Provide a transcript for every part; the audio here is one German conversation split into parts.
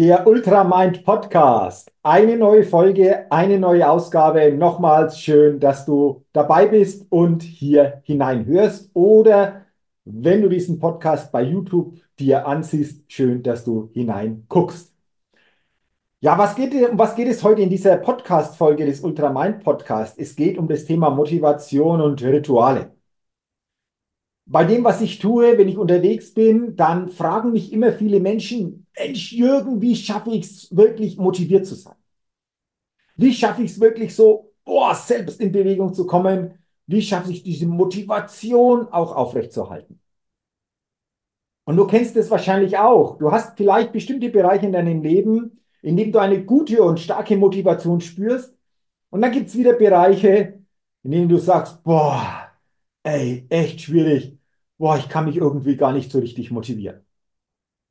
Der Ultramind Podcast. Eine neue Folge, eine neue Ausgabe. Nochmals schön, dass du dabei bist und hier hineinhörst. Oder wenn du diesen Podcast bei YouTube dir ansiehst, schön, dass du hineinguckst. Ja, was geht, um was geht es heute in dieser Podcast-Folge des Ultramind Podcasts? Es geht um das Thema Motivation und Rituale bei dem, was ich tue, wenn ich unterwegs bin, dann fragen mich immer viele Menschen, Mensch, Jürgen, wie schaffe ich es wirklich motiviert zu sein? Wie schaffe ich es wirklich so, boah, selbst in Bewegung zu kommen? Wie schaffe ich diese Motivation auch aufrechtzuerhalten? Und du kennst es wahrscheinlich auch. Du hast vielleicht bestimmte Bereiche in deinem Leben, in denen du eine gute und starke Motivation spürst. Und dann gibt es wieder Bereiche, in denen du sagst, boah, ey, echt schwierig boah, ich kann mich irgendwie gar nicht so richtig motivieren.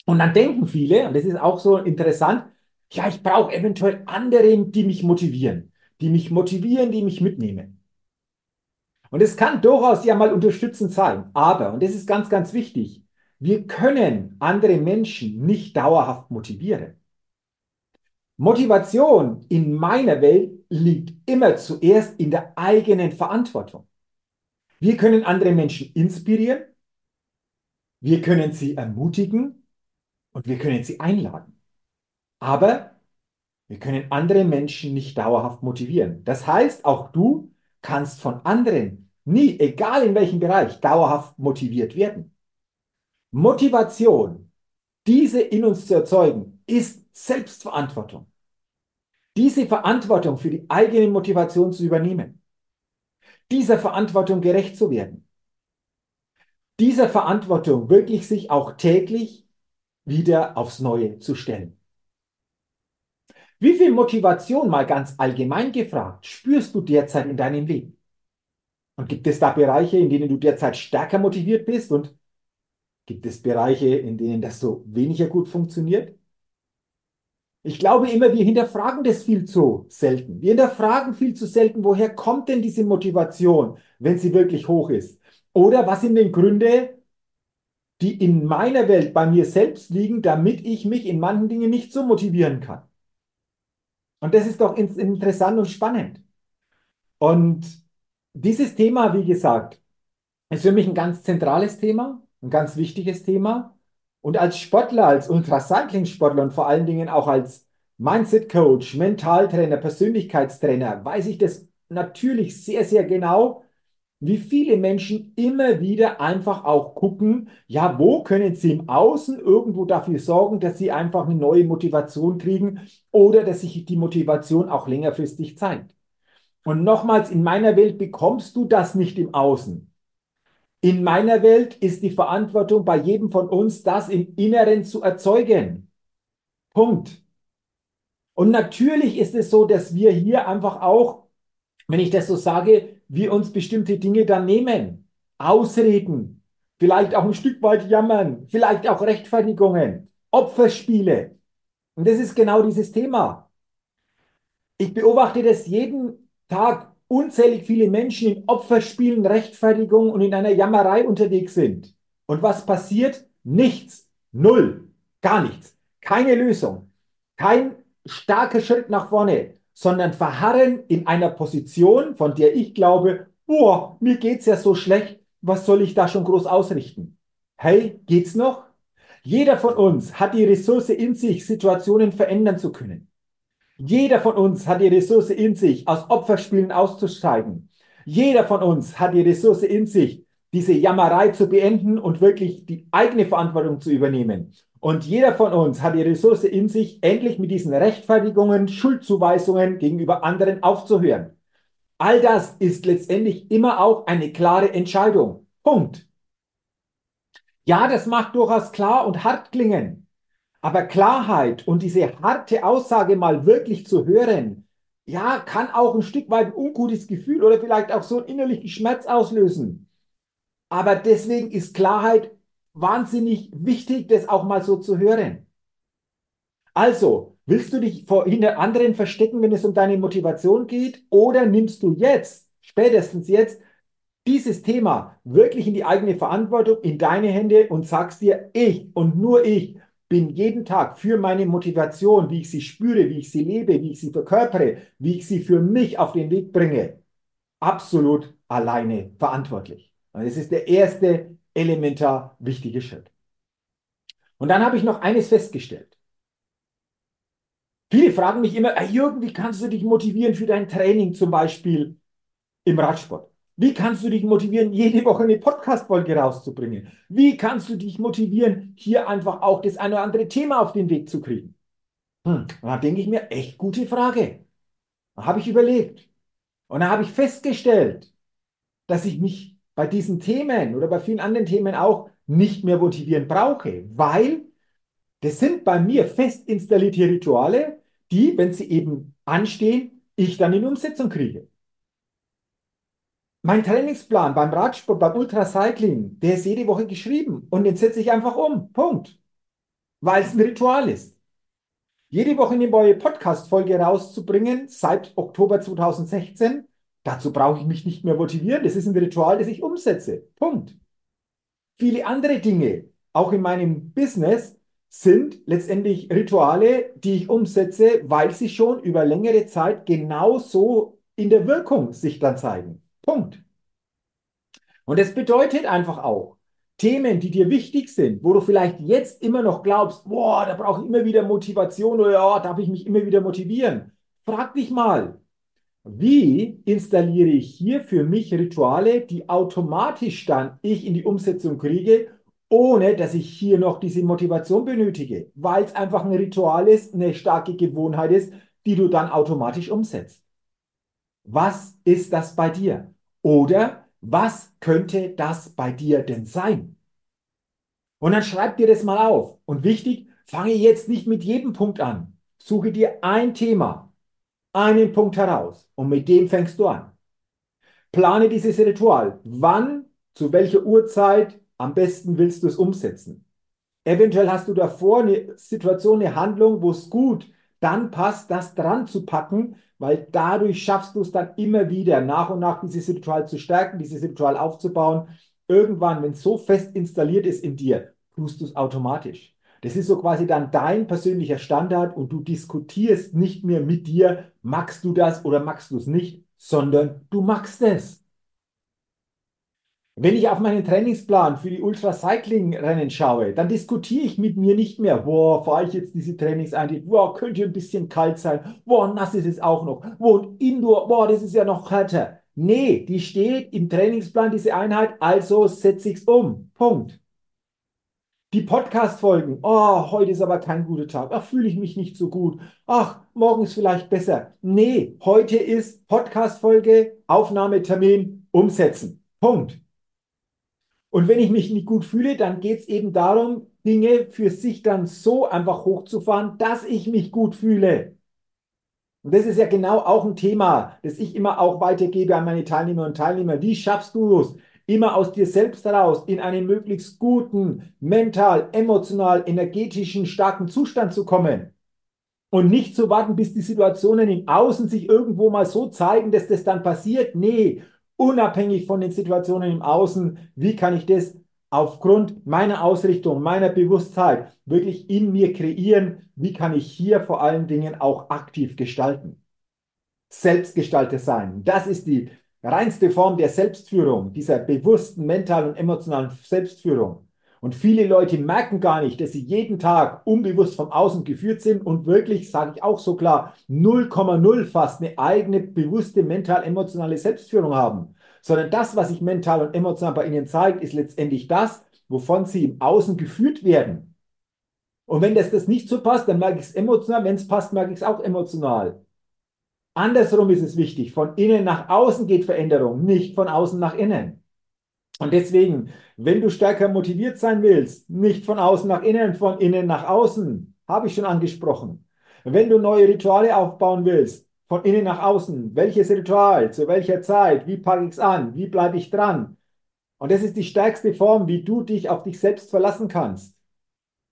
Und dann denken viele, und das ist auch so interessant, ja, ich brauche eventuell andere, die mich motivieren, die mich motivieren, die mich mitnehmen. Und es kann durchaus ja mal unterstützend sein, aber, und das ist ganz, ganz wichtig, wir können andere Menschen nicht dauerhaft motivieren. Motivation in meiner Welt liegt immer zuerst in der eigenen Verantwortung. Wir können andere Menschen inspirieren, wir können sie ermutigen und wir können sie einladen. Aber wir können andere Menschen nicht dauerhaft motivieren. Das heißt, auch du kannst von anderen nie, egal in welchem Bereich, dauerhaft motiviert werden. Motivation, diese in uns zu erzeugen, ist Selbstverantwortung. Diese Verantwortung für die eigene Motivation zu übernehmen. Dieser Verantwortung gerecht zu werden dieser Verantwortung wirklich sich auch täglich wieder aufs Neue zu stellen. Wie viel Motivation, mal ganz allgemein gefragt, spürst du derzeit in deinem Leben? Und gibt es da Bereiche, in denen du derzeit stärker motiviert bist? Und gibt es Bereiche, in denen das so weniger gut funktioniert? Ich glaube immer, wir hinterfragen das viel zu selten. Wir hinterfragen viel zu selten, woher kommt denn diese Motivation, wenn sie wirklich hoch ist? Oder was sind denn Gründe, die in meiner Welt bei mir selbst liegen, damit ich mich in manchen Dingen nicht so motivieren kann? Und das ist doch interessant und spannend. Und dieses Thema, wie gesagt, ist für mich ein ganz zentrales Thema, ein ganz wichtiges Thema. Und als Sportler, als Ultracycling-Sportler und vor allen Dingen auch als Mindset-Coach, Mentaltrainer, Persönlichkeitstrainer, weiß ich das natürlich sehr, sehr genau, wie viele Menschen immer wieder einfach auch gucken, ja, wo können sie im Außen irgendwo dafür sorgen, dass sie einfach eine neue Motivation kriegen oder dass sich die Motivation auch längerfristig zeigt. Und nochmals, in meiner Welt bekommst du das nicht im Außen. In meiner Welt ist die Verantwortung bei jedem von uns, das im Inneren zu erzeugen. Punkt. Und natürlich ist es so, dass wir hier einfach auch, wenn ich das so sage, wir uns bestimmte Dinge dann nehmen, ausreden, vielleicht auch ein Stück weit jammern, vielleicht auch Rechtfertigungen. Opferspiele. Und das ist genau dieses Thema. Ich beobachte das jeden Tag unzählig viele Menschen in Opferspielen, Rechtfertigung und in einer Jammerei unterwegs sind. Und was passiert? Nichts. Null. Gar nichts. Keine Lösung. Kein starker Schritt nach vorne, sondern verharren in einer Position, von der ich glaube, boah, mir geht's ja so schlecht, was soll ich da schon groß ausrichten? Hey, geht's noch? Jeder von uns hat die Ressource in sich, Situationen verändern zu können. Jeder von uns hat die Ressource in sich, aus Opferspielen auszusteigen. Jeder von uns hat die Ressource in sich, diese Jammerei zu beenden und wirklich die eigene Verantwortung zu übernehmen. Und jeder von uns hat die Ressource in sich, endlich mit diesen Rechtfertigungen, Schuldzuweisungen gegenüber anderen aufzuhören. All das ist letztendlich immer auch eine klare Entscheidung. Punkt. Ja, das macht durchaus klar und hart klingen. Aber Klarheit und diese harte Aussage mal wirklich zu hören, ja, kann auch ein Stück weit ein ungutes Gefühl oder vielleicht auch so einen innerlichen Schmerz auslösen. Aber deswegen ist Klarheit wahnsinnig wichtig, das auch mal so zu hören. Also, willst du dich vor hinter anderen verstecken, wenn es um deine Motivation geht? Oder nimmst du jetzt, spätestens jetzt, dieses Thema wirklich in die eigene Verantwortung, in deine Hände und sagst dir, ich und nur ich bin jeden Tag für meine Motivation, wie ich sie spüre, wie ich sie lebe, wie ich sie verkörpere, wie ich sie für mich auf den Weg bringe, absolut alleine verantwortlich. Und das ist der erste elementar wichtige Schritt. Und dann habe ich noch eines festgestellt. Viele fragen mich immer, Jürgen, wie kannst du dich motivieren für dein Training zum Beispiel im Radsport? Wie kannst du dich motivieren, jede Woche eine Podcast-Folge rauszubringen? Wie kannst du dich motivieren, hier einfach auch das eine oder andere Thema auf den Weg zu kriegen? Hm, da denke ich mir, echt gute Frage. Da habe ich überlegt. Und da habe ich festgestellt, dass ich mich bei diesen Themen oder bei vielen anderen Themen auch nicht mehr motivieren brauche, weil das sind bei mir fest installierte Rituale, die, wenn sie eben anstehen, ich dann in Umsetzung kriege. Mein Trainingsplan beim Radsport, beim Ultracycling, der ist jede Woche geschrieben und den setze ich einfach um. Punkt. Weil es ein Ritual ist. Jede Woche eine neue Podcast-Folge rauszubringen, seit Oktober 2016, dazu brauche ich mich nicht mehr motivieren. Das ist ein Ritual, das ich umsetze. Punkt. Viele andere Dinge, auch in meinem Business, sind letztendlich Rituale, die ich umsetze, weil sie schon über längere Zeit genauso in der Wirkung sich dann zeigen. Punkt. Und das bedeutet einfach auch, Themen, die dir wichtig sind, wo du vielleicht jetzt immer noch glaubst, boah, da brauche ich immer wieder Motivation oder ja, darf ich mich immer wieder motivieren. Frag dich mal, wie installiere ich hier für mich Rituale, die automatisch dann ich in die Umsetzung kriege, ohne dass ich hier noch diese Motivation benötige, weil es einfach ein Ritual ist, eine starke Gewohnheit ist, die du dann automatisch umsetzt. Was ist das bei dir? Oder was könnte das bei dir denn sein? Und dann schreib dir das mal auf. Und wichtig, fange jetzt nicht mit jedem Punkt an. Suche dir ein Thema, einen Punkt heraus und mit dem fängst du an. Plane dieses Ritual. Wann, zu welcher Uhrzeit am besten willst du es umsetzen? Eventuell hast du davor eine Situation, eine Handlung, wo es gut dann passt, das dran zu packen, weil dadurch schaffst du es dann immer wieder, nach und nach dieses Ritual zu stärken, dieses Ritual aufzubauen. Irgendwann, wenn es so fest installiert ist in dir, tust du es automatisch. Das ist so quasi dann dein persönlicher Standard und du diskutierst nicht mehr mit dir, magst du das oder magst du es nicht, sondern du magst es. Wenn ich auf meinen Trainingsplan für die Ultracycling-Rennen schaue, dann diskutiere ich mit mir nicht mehr, boah, fahre ich jetzt diese Trainingseinheit, boah, könnte ein bisschen kalt sein, boah, nass ist es auch noch, boah, Indoor, boah, das ist ja noch härter. Nee, die steht im Trainingsplan, diese Einheit, also setze ich es um. Punkt. Die Podcast-Folgen, oh, heute ist aber kein guter Tag, ach, fühle ich mich nicht so gut, ach, morgen ist vielleicht besser. Nee, heute ist Podcast-Folge, Aufnahmetermin, umsetzen. Punkt. Und wenn ich mich nicht gut fühle, dann geht es eben darum, Dinge für sich dann so einfach hochzufahren, dass ich mich gut fühle. Und das ist ja genau auch ein Thema, das ich immer auch weitergebe an meine Teilnehmer und Teilnehmer. Wie schaffst du es, immer aus dir selbst heraus in einen möglichst guten, mental, emotional, energetischen, starken Zustand zu kommen. Und nicht zu warten, bis die Situationen im Außen sich irgendwo mal so zeigen, dass das dann passiert. Nee, unabhängig von den Situationen im Außen, wie kann ich das aufgrund meiner Ausrichtung, meiner Bewusstheit wirklich in mir kreieren? Wie kann ich hier vor allen Dingen auch aktiv gestalten? Selbstgestalter sein. Das ist die reinste Form der Selbstführung, dieser bewussten mentalen und emotionalen Selbstführung. Und viele Leute merken gar nicht, dass sie jeden Tag unbewusst vom Außen geführt sind und wirklich, sage ich auch so klar, 0,0 fast eine eigene bewusste mental-emotionale Selbstführung haben. Sondern das, was sich mental und emotional bei ihnen zeigt, ist letztendlich das, wovon sie im Außen geführt werden. Und wenn das, das nicht so passt, dann merke ich es emotional. Wenn es passt, merke ich es auch emotional. Andersrum ist es wichtig. Von innen nach außen geht Veränderung, nicht von außen nach innen. Und deswegen, wenn du stärker motiviert sein willst, nicht von außen nach innen, von innen nach außen, habe ich schon angesprochen. Wenn du neue Rituale aufbauen willst, von innen nach außen, welches Ritual, zu welcher Zeit, wie packe ich es an, wie bleibe ich dran? Und das ist die stärkste Form, wie du dich auf dich selbst verlassen kannst.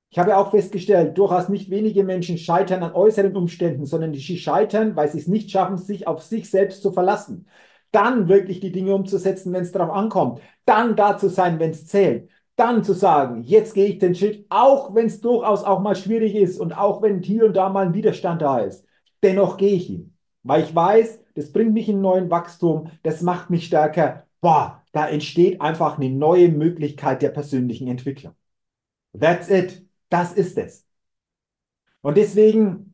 Ich habe auch festgestellt, durchaus nicht wenige Menschen scheitern an äußeren Umständen, sondern die scheitern, weil sie es nicht schaffen, sich auf sich selbst zu verlassen. Dann wirklich die Dinge umzusetzen, wenn es darauf ankommt. Dann da zu sein, wenn es zählt. Dann zu sagen, jetzt gehe ich den Schritt, auch wenn es durchaus auch mal schwierig ist und auch wenn hier und da mal ein Widerstand da ist. Dennoch gehe ich ihn. Weil ich weiß, das bringt mich in neuen Wachstum, das macht mich stärker. Boah, da entsteht einfach eine neue Möglichkeit der persönlichen Entwicklung. That's it. Das ist es. Und deswegen,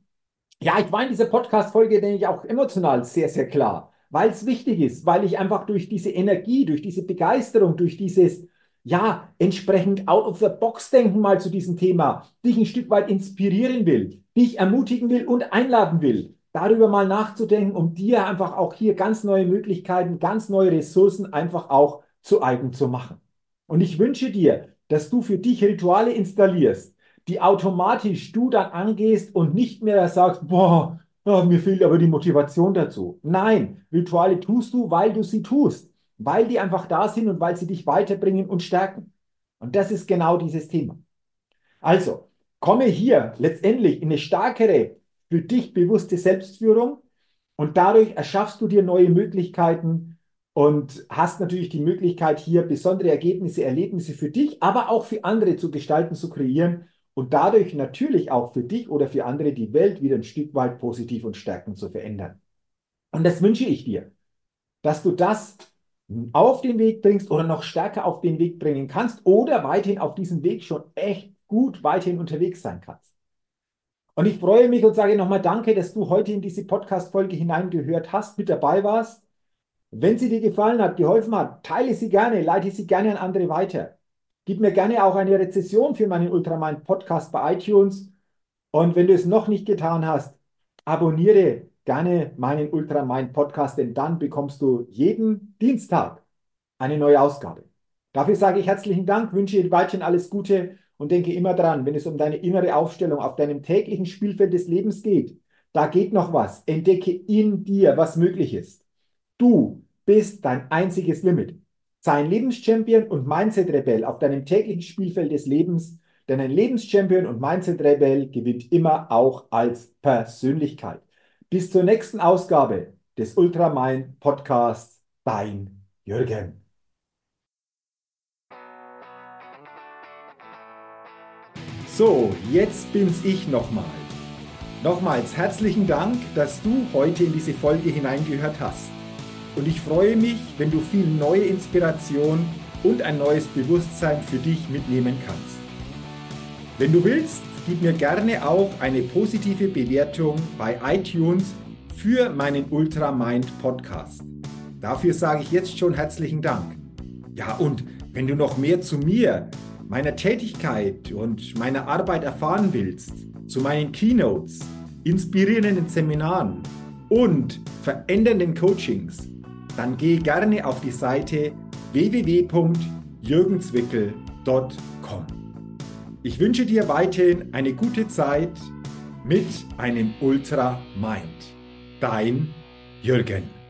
ja, ich war in dieser Podcast-Folge, denke ich, auch emotional sehr, sehr klar, weil es wichtig ist, weil ich einfach durch diese Energie, durch diese Begeisterung, durch dieses, ja, entsprechend out of the box denken mal zu diesem Thema, dich ein Stück weit inspirieren will, dich ermutigen will und einladen will, darüber mal nachzudenken, um dir einfach auch hier ganz neue Möglichkeiten, ganz neue Ressourcen einfach auch zu eigen zu machen. Und ich wünsche dir, dass du für dich Rituale installierst, die automatisch du dann angehst und nicht mehr sagst, boah, oh, mir fehlt aber die Motivation dazu. Nein, Rituale tust du, weil du sie tust, weil die einfach da sind und weil sie dich weiterbringen und stärken. Und das ist genau dieses Thema. Also, komme hier letztendlich in eine stärkere, für dich bewusste Selbstführung und dadurch erschaffst du dir neue Möglichkeiten und hast natürlich die Möglichkeit, hier besondere Ergebnisse, Erlebnisse für dich, aber auch für andere zu gestalten, zu kreieren und dadurch natürlich auch für dich oder für andere die Welt wieder ein Stück weit positiv und stärkend zu verändern. Und das wünsche ich dir, dass du das auf den Weg bringst oder noch stärker auf den Weg bringen kannst oder weiterhin auf diesem Weg schon echt gut weiterhin unterwegs sein kannst. Und ich freue mich und sage nochmal Danke, dass du heute in diese Podcast-Folge hineingehört hast, mit dabei warst. Wenn sie dir gefallen hat, geholfen hat, teile sie gerne, leite sie gerne an andere weiter. Gib mir gerne auch eine Rezession für meinen Ultramind Podcast bei iTunes. Und wenn du es noch nicht getan hast, abonniere gerne meinen Ultramind Podcast, denn dann bekommst du jeden Dienstag eine neue Ausgabe. Dafür sage ich herzlichen Dank, wünsche dir weiterhin alles Gute und denke immer dran, wenn es um deine innere Aufstellung auf deinem täglichen Spielfeld des Lebens geht, da geht noch was. Entdecke in dir, was möglich ist. Du bist dein einziges Limit. Sei ein Lebenschampion und Mindset-Rebell auf deinem täglichen Spielfeld des Lebens, denn ein Lebenschampion und Mindset-Rebell gewinnt immer auch als Persönlichkeit. Bis zur nächsten Ausgabe des Ultramind Podcasts, dein Jürgen. So, jetzt bin's ich nochmal. Nochmals herzlichen Dank, dass du heute in diese Folge hineingehört hast. Und ich freue mich, wenn du viel neue Inspiration und ein neues Bewusstsein für dich mitnehmen kannst. Wenn du willst, gib mir gerne auch eine positive Bewertung bei iTunes für meinen Ultramind Podcast. Dafür sage ich jetzt schon herzlichen Dank. Ja, und wenn du noch mehr zu mir, meiner Tätigkeit und meiner Arbeit erfahren willst, zu meinen Keynotes, inspirierenden Seminaren und verändernden Coachings, dann geh gerne auf die Seite www.jürgenzwickel.com. Ich wünsche dir weiterhin eine gute Zeit mit einem Ultra Mind. Dein Jürgen.